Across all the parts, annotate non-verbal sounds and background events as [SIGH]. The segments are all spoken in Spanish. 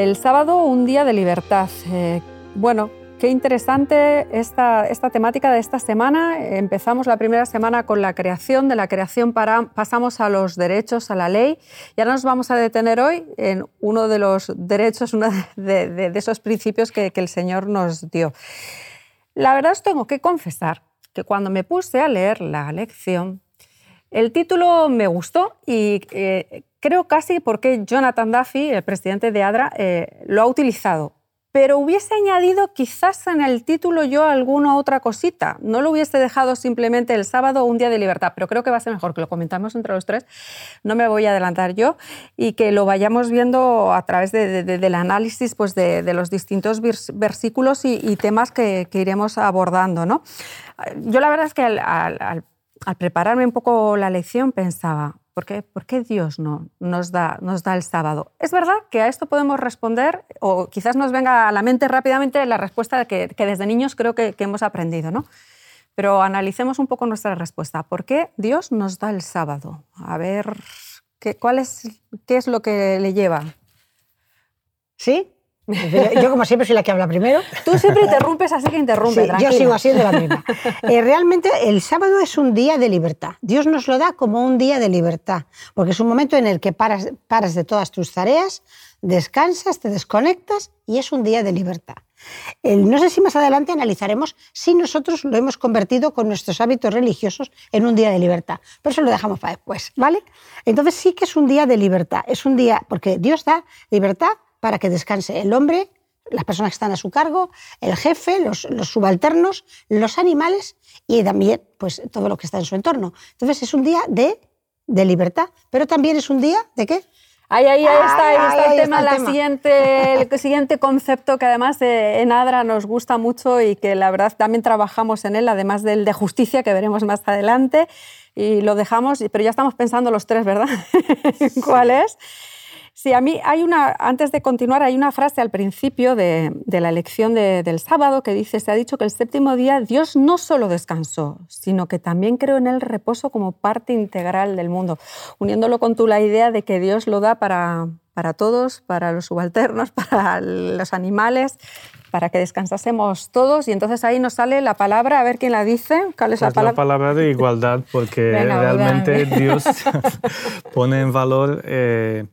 El sábado, un día de libertad. Eh, bueno, Qué interesante esta, esta, temática de esta semana. Empezamos la primera semana con la creación, de la creación para, pasamos a los derechos, a la ley. Y ahora nos vamos a detener hoy en uno de los derechos, uno de, esos principios que, que, el Señor nos dio. La verdad os tengo que confesar que cuando me puse a leer la lección, el título me gustó y eh, creo casi porque Jonathan Duffy, el presidente de ADRA, eh, lo ha utilizado pero hubiese añadido quizás en el título yo alguna otra cosita. No lo hubiese dejado simplemente el sábado un día de libertad, pero creo que va a ser mejor que lo comentamos entre los tres. No me voy a adelantar yo y que lo vayamos viendo a través del análisis pues, de, los distintos versículos y, temas que, iremos abordando. ¿no? Yo la verdad es que al prepararme un poco la lección pensaba, ¿Por qué, ¿Por qué, Dios no nos da, nos da el sábado? Es verdad que a esto podemos responder, o quizás nos venga a la mente rápidamente la respuesta que, que desde niños creo que, hemos aprendido, ¿no? Pero analicemos un poco nuestra respuesta. ¿Por qué Dios nos da el sábado? A ver, ¿qué, cuál es, qué es lo que le lleva? ¿Sí? Yo, como siempre, soy la que habla primero. Tú siempre interrumpes, así que interrumpe. Sí, yo sigo haciendo la misma. [LAUGHS] Eh, realmente, el sábado es un día de libertad. Dios nos lo da como un día de libertad, porque es un momento en el que paras, paras de todas tus tareas, descansas, te desconectas y es un día de libertad. no sé si más adelante analizaremos si nosotros lo hemos convertido con nuestros hábitos religiosos en un día de libertad, pero eso lo dejamos para después, ¿vale? Entonces sí que es un día de libertad, es un día, porque Dios da libertad para que descanse el hombre, las personas que están a su cargo, el jefe, los, subalternos, los animales y también pues, todo lo que está en su entorno. Entonces es un día de, de libertad, pero también es un día de qué? Ahí, ahí, ahí está, ahí está el tema, la Siguiente, el siguiente concepto que además en ADRA nos gusta mucho y que la verdad también trabajamos en él, además del de justicia que veremos más adelante, y lo dejamos, pero ya estamos pensando los tres, ¿verdad? [LAUGHS] ¿Cuál es? Sí, a mí hay una, antes de continuar, hay una frase al principio de, la lección del sábado que dice, se ha dicho que el séptimo día Dios no solo descansó, sino que también creó en él reposo como parte integral del mundo, uniéndolo con tú la idea de que Dios lo da para, para todos, para los subalternos, [LAUGHS] para los animales, para que descansásemos todos. Y entonces ahí nos sale la palabra, a ver quién la dice. ¿Cuál es la palabra? La palabra de igualdad, porque [LAUGHS] realmente Dios [LAUGHS] pone en valor eh,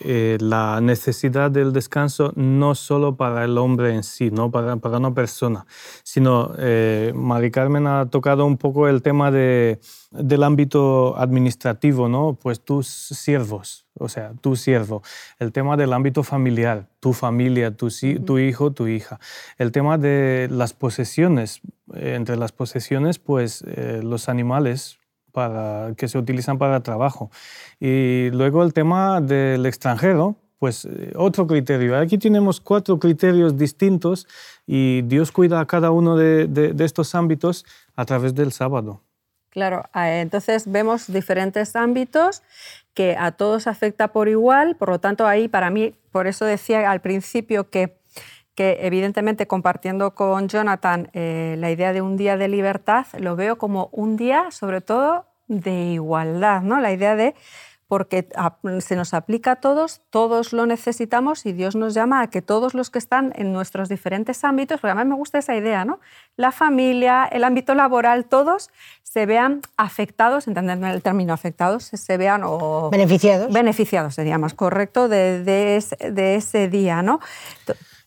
eh, la necesidad del descanso no solo para el hombre en sí, no para, para una persona, sino eh, Mari Carmen ha tocado un poco el tema de, del ámbito administrativo, ¿no? Pues tus siervos, o sea, tu siervo. El tema del ámbito familiar, tu familia, tu, tu hijo, tu hija. El tema de las posesiones, eh, entre las posesiones, pues eh, los animales para, que se utilizan para trabajo. Y luego el tema del extranjero, pues eh, otro criterio. Aquí tenemos cuatro criterios distintos y Dios cuida a cada uno de, de estos ámbitos a través del sábado. Claro, entonces vemos diferentes ámbitos que a todos afecta por igual, por lo tanto ahí para mí, por eso decía al principio que, que evidentemente compartiendo con Jonathan eh, la idea de un día de libertad, lo veo como un día sobre todo de igualdad, ¿no? la idea de porque se nos aplica a todos, todos lo necesitamos y Dios nos llama a que todos los que están en nuestros diferentes ámbitos, porque además me gusta esa idea, ¿no? La familia, el ámbito laboral, todos se vean afectados, entendiendo el término afectados, se vean o... Beneficiados. Beneficiados sería más correcto de, de ese día, ¿no?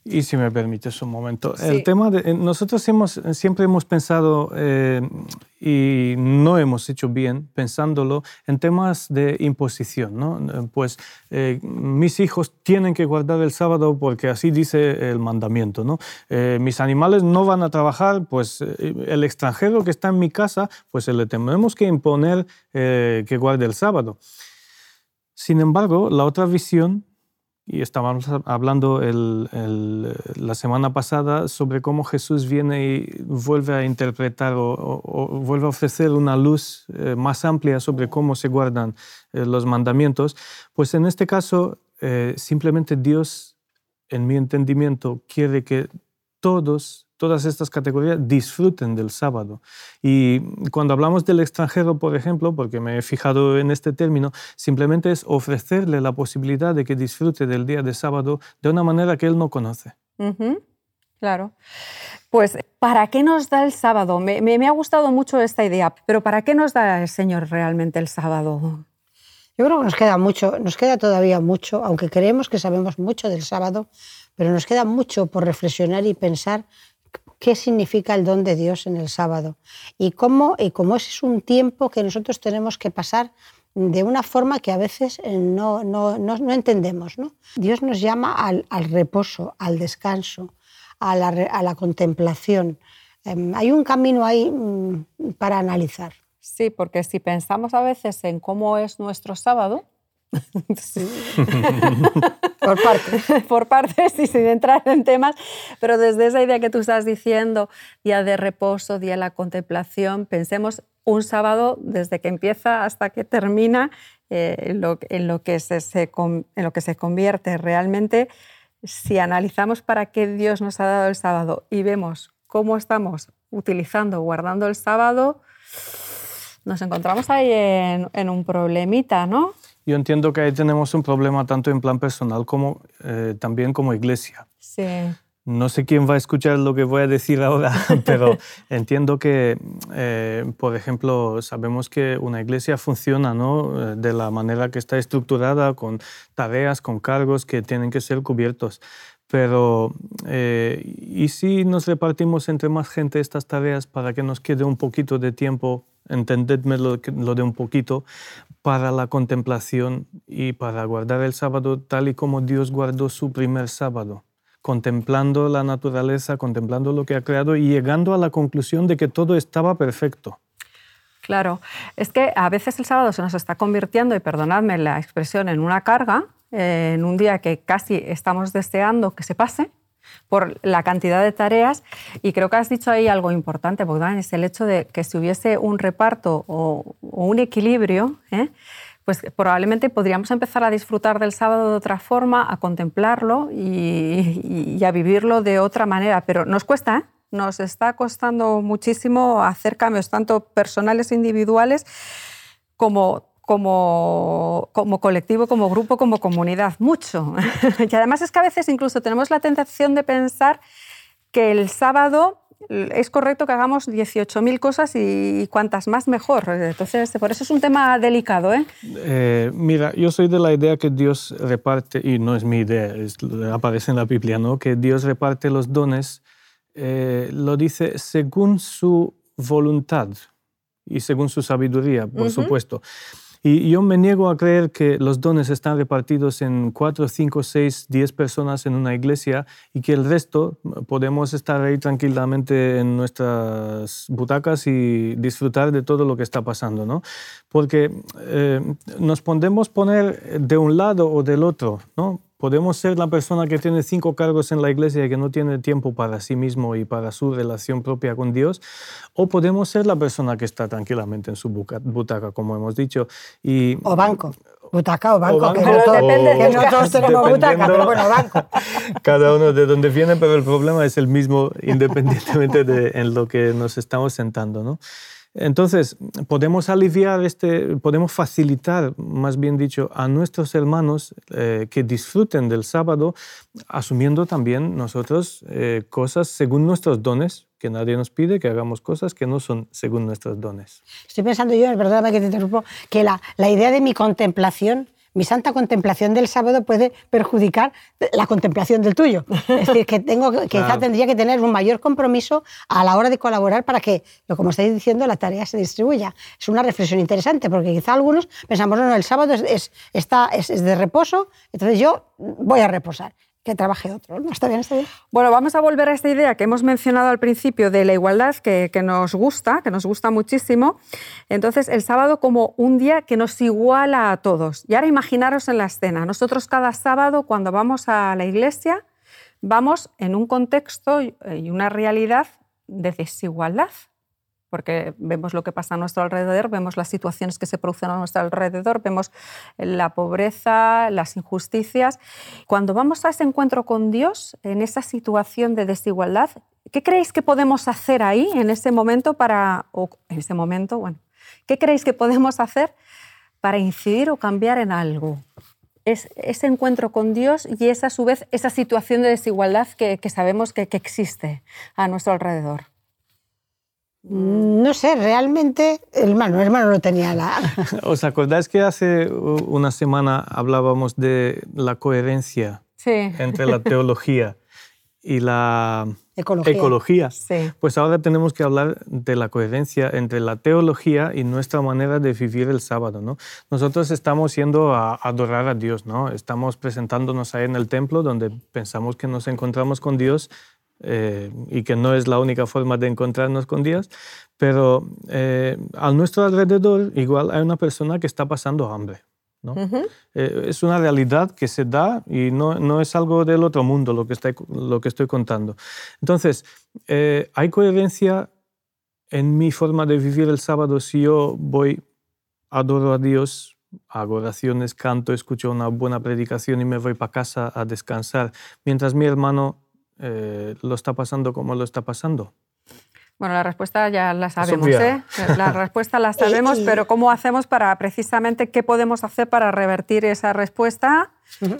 Y si me permites un momento, el tema de eh, nosotros hemos siempre hemos pensado eh, y no hemos hecho bien pensándolo en temas de imposición, ¿no? Eh, pues mis hijos tienen que guardar el sábado porque así dice el mandamiento, ¿no? mis animales no van a trabajar, pues el extranjero que está en mi casa, pues le tenemos que imponer que guarde el sábado. Sin embargo, la otra visión y estábamos hablando la semana pasada sobre cómo Jesús viene y vuelve a interpretar o, vuelve a ofrecer una luz eh, más amplia sobre cómo se guardan eh, los mandamientos. Pues en este caso, eh, simplemente Dios, en mi entendimiento, quiere que todos todas estas categorías disfruten del sábado. Y cuando hablamos del extranjero, por ejemplo, porque me he fijado en este término, simplemente es ofrecerle la posibilidad de que disfrute del día de sábado de una manera que él no conoce. Claro. Pues, ¿para qué nos da el sábado? Me, me, ha gustado mucho esta idea, pero ¿para qué nos da el Señor realmente el sábado? Yo creo que nos queda mucho, nos queda todavía mucho, aunque creemos que sabemos mucho del sábado, pero nos queda mucho por reflexionar y pensar qué significa el don de Dios en el sábado y cómo, y cómo ese es un tiempo que nosotros tenemos que pasar de una forma que a veces eh, no, no, no, entendemos. ¿no? Dios nos llama al, al reposo, al descanso, a la, a la contemplación. Em, hay un camino ahí mm, para analizar. Sí, porque si pensamos a veces en cómo es nuestro sábado, [LAUGHS] Por partes. [LAUGHS] Por partes y sin entrar en temas, pero desde esa idea que tú estás diciendo, día de reposo, día de la contemplación, pensemos un sábado desde que empieza hasta que termina eh, en, lo, que se, en lo que se convierte realmente. Si analizamos para qué Dios nos ha dado el sábado y vemos cómo estamos utilizando, guardando el sábado, nos encontramos ahí en, en un problemita, ¿no? yo entiendo que ahí tenemos un problema tanto en plan personal como eh, también como iglesia. Sí. No sé quién va a escuchar lo que voy a decir ahora, [LAUGHS] pero entiendo que, eh, por ejemplo, sabemos que una iglesia funciona ¿no? Eh, de la manera que está estructurada, con tareas, con cargos que tienen que ser cubiertos. Pero, ¿y si nos repartimos entre más gente estas tareas para que nos quede un poquito de tiempo entendedme lo, de un poquito, para la contemplación y para guardar el sábado tal y como Dios guardó su primer sábado, contemplando la naturaleza, contemplando lo que ha creado y llegando a la conclusión de que todo estaba perfecto. Claro, es que a veces el sábado se nos está convirtiendo, y perdonadme la expresión, en una carga, eh, en un día que casi estamos deseando que se pase, por la cantidad de tareas. Y creo que has dicho ahí algo importante, Bogdan, es el hecho de que si hubiese un reparto o, un equilibrio, ¿eh? pues probablemente podríamos empezar a disfrutar del sábado de otra forma, a contemplarlo y, a vivirlo de otra manera. Pero nos cuesta, ¿eh? nos está costando muchísimo hacer cambios, tanto personales e individuales como como, como colectivo, como grupo, como comunidad, mucho. [LAUGHS] y además es que a veces incluso tenemos la tentación de pensar que el sábado es correcto que hagamos 18.000 cosas y cuantas más mejor. Entonces, por eso es un tema delicado. ¿eh? ¿eh? mira, yo soy de la idea que Dios reparte, y no es mi idea, aparece en la Biblia, ¿no? que Dios reparte los dones, eh, lo dice según su voluntad y según su sabiduría, por supuesto. Y yo me niego a creer que los dones están repartidos en cuatro, cinco, seis, diez personas en una iglesia y que el resto podemos estar ahí tranquilamente en nuestras butacas y disfrutar de todo lo que está pasando, ¿no? Porque eh, nos podemos poner de un lado o del otro, ¿no? Podemos ser la persona que tiene cinco cargos en la iglesia y que no tiene tiempo para sí mismo y para su relación propia con Dios, o podemos ser la persona que está tranquilamente en su butaca, como hemos dicho. Y, o banco. Butaca o banco, que, no depende, que no todos tenemos butaca, pero bueno, banco. [LAUGHS] Cada uno de donde viene, pero el problema es el mismo independientemente de en lo que nos estamos sentando, ¿no? Entonces, podemos aliviar, este, podemos facilitar, más bien dicho, a nuestros hermanos eh, que disfruten del sábado, asumiendo también nosotros eh, cosas según nuestros dones, que nadie nos pide que hagamos cosas que no son según nuestros dones. Estoy pensando yo, perdóname que te interrumpo, que la, la idea de mi contemplación mi santa contemplación del sábado puede perjudicar la contemplación del tuyo. Es decir, que tengo, quizá tendría que tener un mayor compromiso a la hora de colaborar para que, como estáis diciendo, la tarea se distribuya. Es una reflexión interesante, porque quizá algunos pensamos, no, no el sábado es, está, es de reposo, entonces yo voy a reposar que trabaje otro. ¿Está bien, está bien? Bueno, vamos a volver a esta idea que hemos mencionado al principio de la igualdad, que, que, nos gusta, que nos gusta muchísimo. Entonces, el sábado como un día que nos iguala a todos. Y ahora imaginaros en la escena. Nosotros cada sábado, cuando vamos a la iglesia, vamos en un contexto y una realidad de desigualdad porque vemos lo que pasa a nuestro alrededor, vemos las situaciones que se producen a nuestro alrededor, vemos la pobreza, las injusticias. Cuando vamos a ese encuentro con Dios, en esa situación de desigualdad, ¿qué creéis que podemos hacer ahí en ese momento para, o en ese momento, bueno, qué creéis que podemos hacer para incidir o cambiar en algo? Es ese encuentro con Dios y es a su vez esa situación de desigualdad que, sabemos que existe a nuestro alrededor. No sé, realmente el hermano, el hermano no tenía la... [LAUGHS] ¿Os acordáis que hace una semana hablábamos de la coherencia entre la teología [LAUGHS] y la ecología? Pues ahora tenemos que hablar de la coherencia entre la teología y nuestra manera de vivir el sábado. ¿no? Nosotros estamos yendo a adorar a Dios, ¿no? estamos presentándonos ahí en el templo donde pensamos que nos encontramos con Dios eh, y que no es la única forma de encontrarnos con Dios, pero eh, a nuestro alrededor igual hay una persona que está pasando hambre. ¿no? Eh, es una realidad que se da y no, no, es algo del otro mundo lo que, está, lo que estoy contando. Entonces, hay coherencia en mi forma de vivir el sábado si yo voy, adoro a Dios, hago oraciones, canto, escucho una buena predicación y me voy para casa a descansar, mientras mi hermano eh, lo está pasando como lo está pasando? Bueno, la respuesta ya la sabemos, ¿eh? La [LAUGHS] respuesta la sabemos, pero ¿cómo hacemos para precisamente qué podemos hacer para revertir esa respuesta?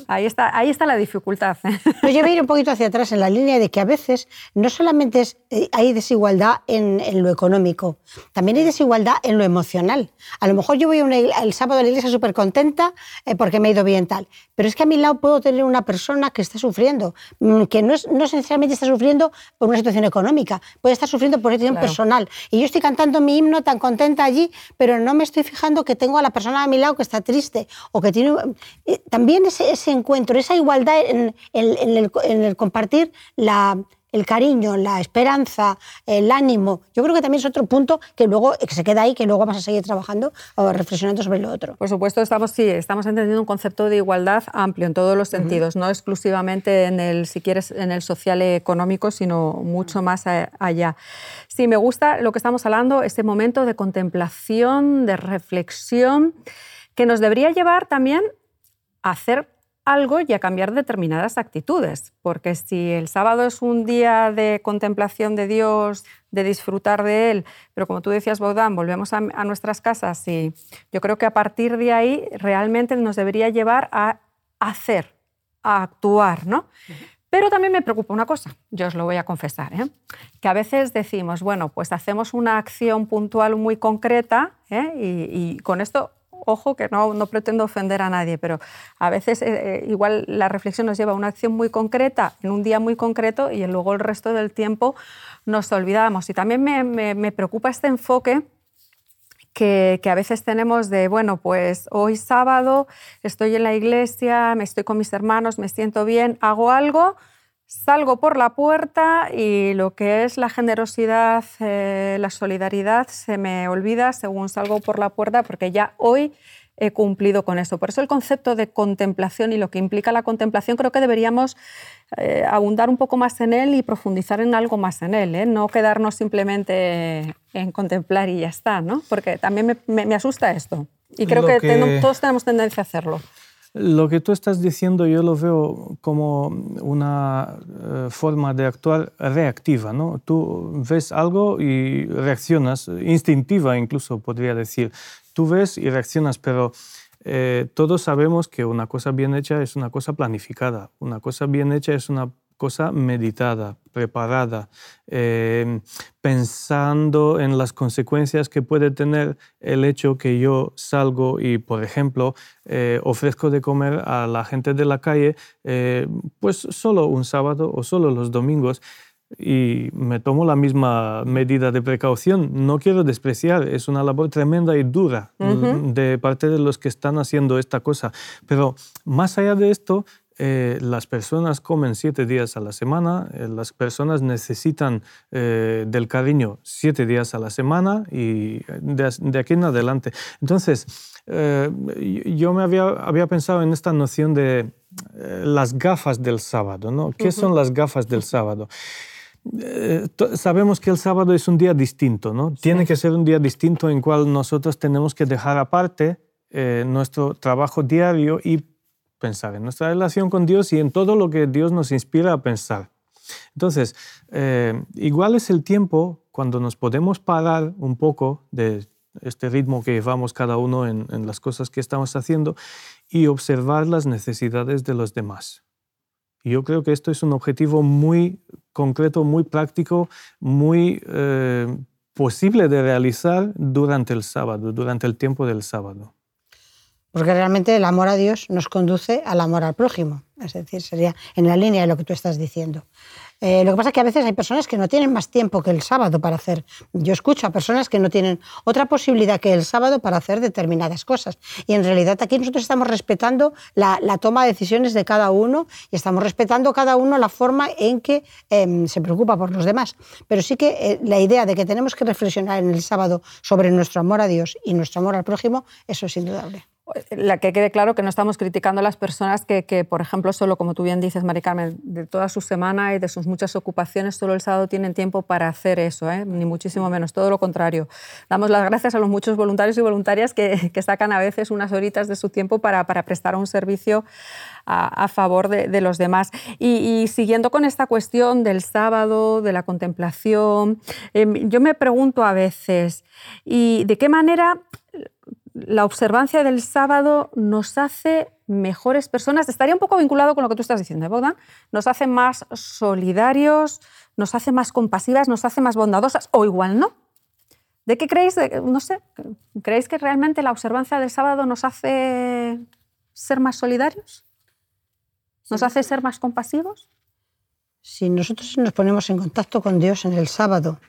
Ahí, está, ahí está la dificultad. ¿eh? yo voy a ir un poquito hacia atrás en la línea de que a veces no solamente eh, hay desigualdad en, lo económico, también hay desigualdad en lo emocional. A lo mejor yo voy el sábado a la iglesia súper contenta eh, porque me ha ido bien tal, pero es que a mi lado puedo tener una persona que está sufriendo, mm, que no, es, no esencialmente está sufriendo por una situación económica, puede estar sufriendo por una situación personal. Y yo estoy cantando mi himno tan contenta allí, pero no me estoy fijando que tengo a la persona a mi lado que está triste o que tiene... también es ese, encuentro, esa igualdad en, el, compartir el cariño, la esperanza, el ánimo, yo creo que también es otro punto que luego que se queda ahí, que luego vamos a seguir trabajando o reflexionando sobre lo otro. Por supuesto, estamos, sí, estamos entendiendo un concepto de igualdad amplio en todos los sentidos, no exclusivamente en el, si quieres, en el social económico, sino mucho más allá. Sí, me gusta lo que estamos hablando, ese momento de contemplación, de reflexión, que nos debería llevar también hacer algo y a cambiar determinadas actitudes, porque si el sábado es un día de contemplación de Dios, de disfrutar de Él, pero como tú decías, Baudán, volvemos a, nuestras casas y yo creo que a partir de ahí realmente nos debería llevar a hacer, a actuar, ¿no? Pero también me preocupa una cosa, yo os lo voy a confesar, ¿eh? que a veces decimos, bueno, pues hacemos una acción puntual muy concreta ¿eh? y, y, con esto ojo que no, no, pretendo ofender a nadie, pero a veces eh, eh, igual la reflexión nos lleva a una acción muy concreta en un día muy concreto y luego el resto del tiempo nos olvidamos. Y también me, me, preocupa este enfoque que, que, a veces tenemos de, bueno, pues hoy sábado estoy en la iglesia, me estoy con mis hermanos, me siento bien, hago algo Salgo por la puerta y lo que es la generosidad, eh, la solidaridad se me olvida según salgo por la puerta porque ya hoy he cumplido con eso. Por eso el concepto de contemplación y lo que implica la contemplación creo que deberíamos eh, abundar un poco más en él y profundizar en algo más en él, ¿eh? no quedarnos simplemente en contemplar y ya está, ¿no? porque también me, asusta esto y creo que, que... todos tenemos tendencia a hacerlo. Lo que tú estás diciendo yo lo veo como una eh, forma de actuar reactiva, ¿no? Tú ves algo y reaccionas, instintiva incluso podría decir. Tú ves y reaccionas, pero eh, todos sabemos que una cosa bien hecha es una cosa planificada, una cosa bien hecha es una cosa meditada, preparada, em, pensando en las consecuencias que puede tener el hecho que yo salgo y, por ejemplo, eh, ofrezco de comer a la gente de la calle, eh, pues solo un sábado o solo los domingos y me tomo la misma medida de precaución. No quiero despreciar, es una labor tremenda y dura de parte de los que están haciendo esta cosa. Pero más allá de esto, eh, las personas comen siete días a la semana, eh, las personas necesitan eh, del cariño siete días a la semana y de, aquí en adelante. Entonces, yo me había, había, pensado en esta noción de las gafas del sábado, ¿no? ¿Qué son las gafas del sábado? sabemos que el sábado es un día distinto, ¿no? Tiene que ser un día distinto en cual nosotros tenemos que dejar aparte nuestro trabajo diario y en nuestra relación con Dios y en todo lo que Dios nos inspira a pensar. Entonces, eh, igual es el tiempo cuando nos podemos parar un poco de este ritmo que llevamos cada uno en, las cosas que estamos haciendo y observar las necesidades de los demás. Yo creo que esto es un objetivo muy concreto, muy práctico, muy eh, posible de realizar durante el sábado, durante el tiempo del sábado. Porque realmente el amor a Dios nos conduce al amor al prójimo. Es decir, sería en la línea de lo que tú estás diciendo. Eh, lo que pasa es que a veces hay personas que no tienen más tiempo que el sábado para hacer. Yo escucho a personas que no tienen otra posibilidad que el sábado para hacer determinadas cosas. Y en realidad aquí nosotros estamos respetando la, toma de decisiones de cada uno y estamos respetando cada uno la forma en que em, se preocupa por los demás. Pero sí que eh, la idea de que tenemos que reflexionar en el sábado sobre nuestro amor a Dios y nuestro amor al prójimo, eso es indudable la que quede claro que no estamos criticando a las personas que, por ejemplo, solo, como tú bien dices, Mari Carmen, de toda su semana y de sus muchas ocupaciones, solo el sábado tienen tiempo para hacer eso, ¿eh? ni muchísimo menos, todo lo contrario. Damos las gracias a los muchos voluntarios y voluntarias que, sacan a veces unas horitas de su tiempo para, prestar un servicio a, favor de, los demás. Y, siguiendo con esta cuestión del sábado, de la contemplación, em, yo me pregunto a veces, ¿y de qué manera la observancia del sábado nos hace mejores personas. Estaría un poco vinculado con lo que tú estás diciendo, ¿eh, Bogdan. Nos hace más solidarios, nos hace más compasivas, nos hace más bondadosas, o igual no. ¿De qué creéis? no sé, ¿creéis que realmente la observancia del sábado nos hace ser más solidarios? ¿Nos hace ser más compasivos? Si nosotros nos ponemos en contacto con Dios en el sábado,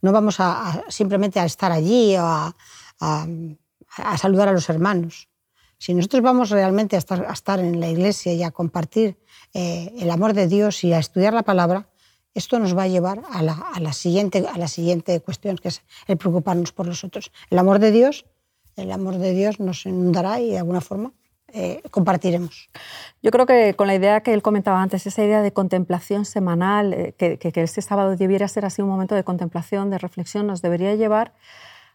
no vamos a, simplemente a estar allí o a a saludar a los hermanos. Si nosotros vamos realmente a estar, a en la iglesia y a compartir eh, el amor de Dios y a estudiar la palabra, esto nos va a llevar a la, a siguiente, a la siguiente cuestión, que es el preocuparnos por los otros. El amor de Dios, el amor de Dios nos inundará y de alguna forma eh, compartiremos. Yo creo que con la idea que él comentaba antes, esa idea de contemplación semanal, eh, que este sábado debiera ser así un momento de contemplación, de reflexión, nos debería llevar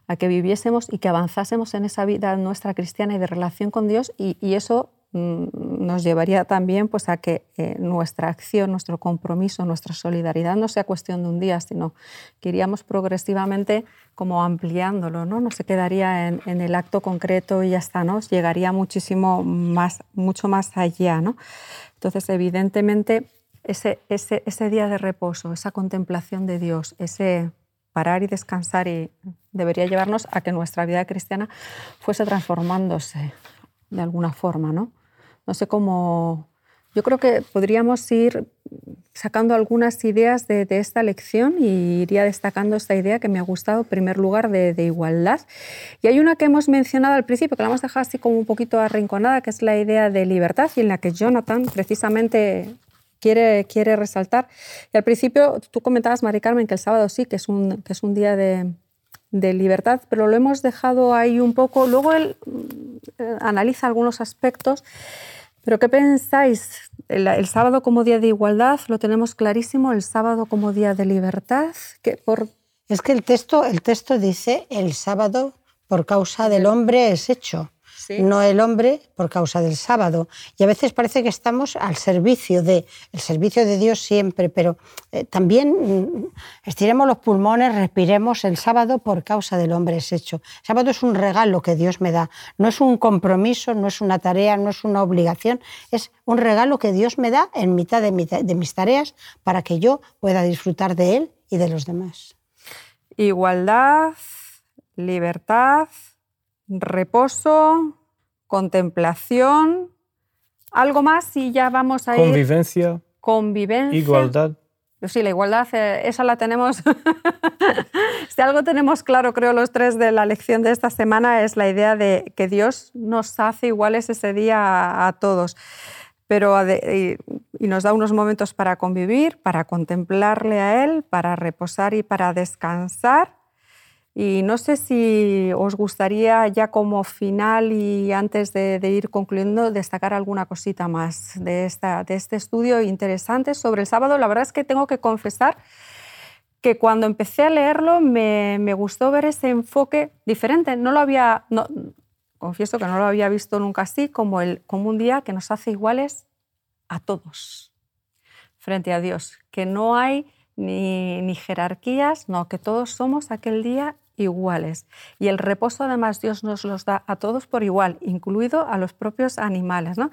a que viviésemos y que avanzásemos en esa vida nuestra cristiana y de relación con Dios y, eso mm, nos llevaría también pues, a que eh, nuestra acción, nuestro compromiso, nuestra solidaridad no sea cuestión de un día, sino que iríamos progresivamente como ampliándolo, no, no se quedaría en, el acto concreto y ya está, ¿no? llegaría muchísimo más, mucho más allá. ¿no? Entonces, evidentemente, ese, ese, ese día de reposo, esa contemplación de Dios, ese parar y descansar y debería llevarnos a que nuestra vida cristiana fuese transformándose de alguna forma, ¿no? No sé cómo... Yo creo que podríamos ir sacando algunas ideas de, esta lección y iría destacando esta idea que me ha gustado, en primer lugar, de, de, igualdad. Y hay una que hemos mencionado al principio, que la hemos dejado así como un poquito arrinconada, que es la idea de libertad y en la que Jonathan precisamente quiere, resaltar. Y al principio tú comentabas, Mari Carmen, que el sábado sí, que es un, que es un día de, libertad, pero lo hemos dejado ahí un poco. Luego él eh, analiza algunos aspectos. ¿Pero qué pensáis? El, sábado como día de igualdad lo tenemos clarísimo, el sábado como día de libertad. que por... Es que el texto, el texto dice el sábado por causa del hombre es hecho. No el hombre por causa del sábado. Y a veces parece que estamos al servicio de, el servicio de Dios siempre, pero eh, también mm, estiremos los pulmones, respiremos, el sábado por causa del hombre es hecho. El sábado es un regalo que Dios me da, no es un compromiso, no es una tarea, no es una obligación, es un regalo que Dios me da en mitad de, de mis tareas para que yo pueda disfrutar de Él y de los demás. Igualdad, libertad, reposo, contemplación, algo más y ya vamos a ir... Convivencia. Convivencia. Igualdad. Sí, la igualdad, eh, esa la tenemos. [LAUGHS] si algo tenemos claro, creo, los tres de la lección de esta semana es la idea de que Dios nos hace iguales ese día a, todos. Pero, y, y nos da unos momentos para convivir, para contemplarle a Él, para reposar y para descansar y no sé si os gustaría ya como final y antes de, ir concluyendo destacar alguna cosita más de, esta, de este estudio interesante sobre el sábado. La verdad es que tengo que confesar que cuando empecé a leerlo me, me gustó ver ese enfoque diferente. No lo había, confieso que no lo había visto nunca así, como, el, como un día que nos hace iguales a todos frente a Dios, que no hay ni, ni jerarquías, no, que todos somos aquel día iguales. Y el reposo además Dios nos los da a todos por igual, incluido a los propios animales. ¿no?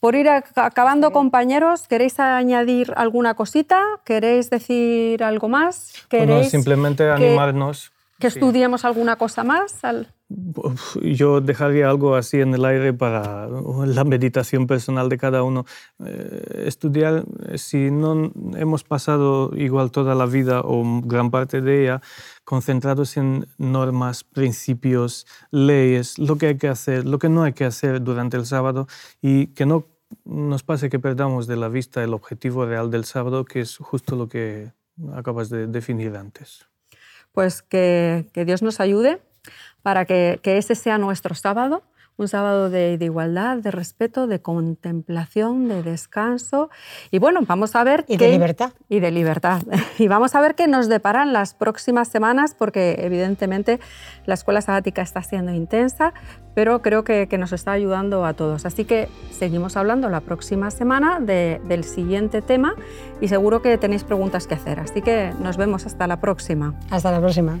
Por ir acabando, compañeros, ¿queréis añadir alguna cosita? ¿Queréis decir algo más? ¿Queréis simplemente animarnos. Que estudiemos alguna cosa más. Yo dejaría algo así en el aire para la meditación personal de cada uno. Eh, estudiar, si no hemos pasado igual toda la vida o gran parte de ella, concentrados en normas, principios, leyes, lo que hay que hacer, lo que no hay que hacer durante el sábado y que no nos pase que perdamos de la vista el objetivo real del sábado, que es justo lo que acabas de definir antes. Pues que, Dios nos ayude para que, que ese sea nuestro sábado un sábado de, igualdad, de respeto, de contemplación, de descanso. Y bueno, vamos a ver... Y de libertad. Y de libertad. [LAUGHS] Y vamos a ver qué nos deparan las próximas semanas, porque evidentemente la escuela sabática está siendo intensa, pero creo que, nos está ayudando a todos. Así que seguimos hablando la próxima semana del siguiente tema y seguro que tenéis preguntas que hacer. Así que nos vemos hasta la próxima. Hasta la próxima.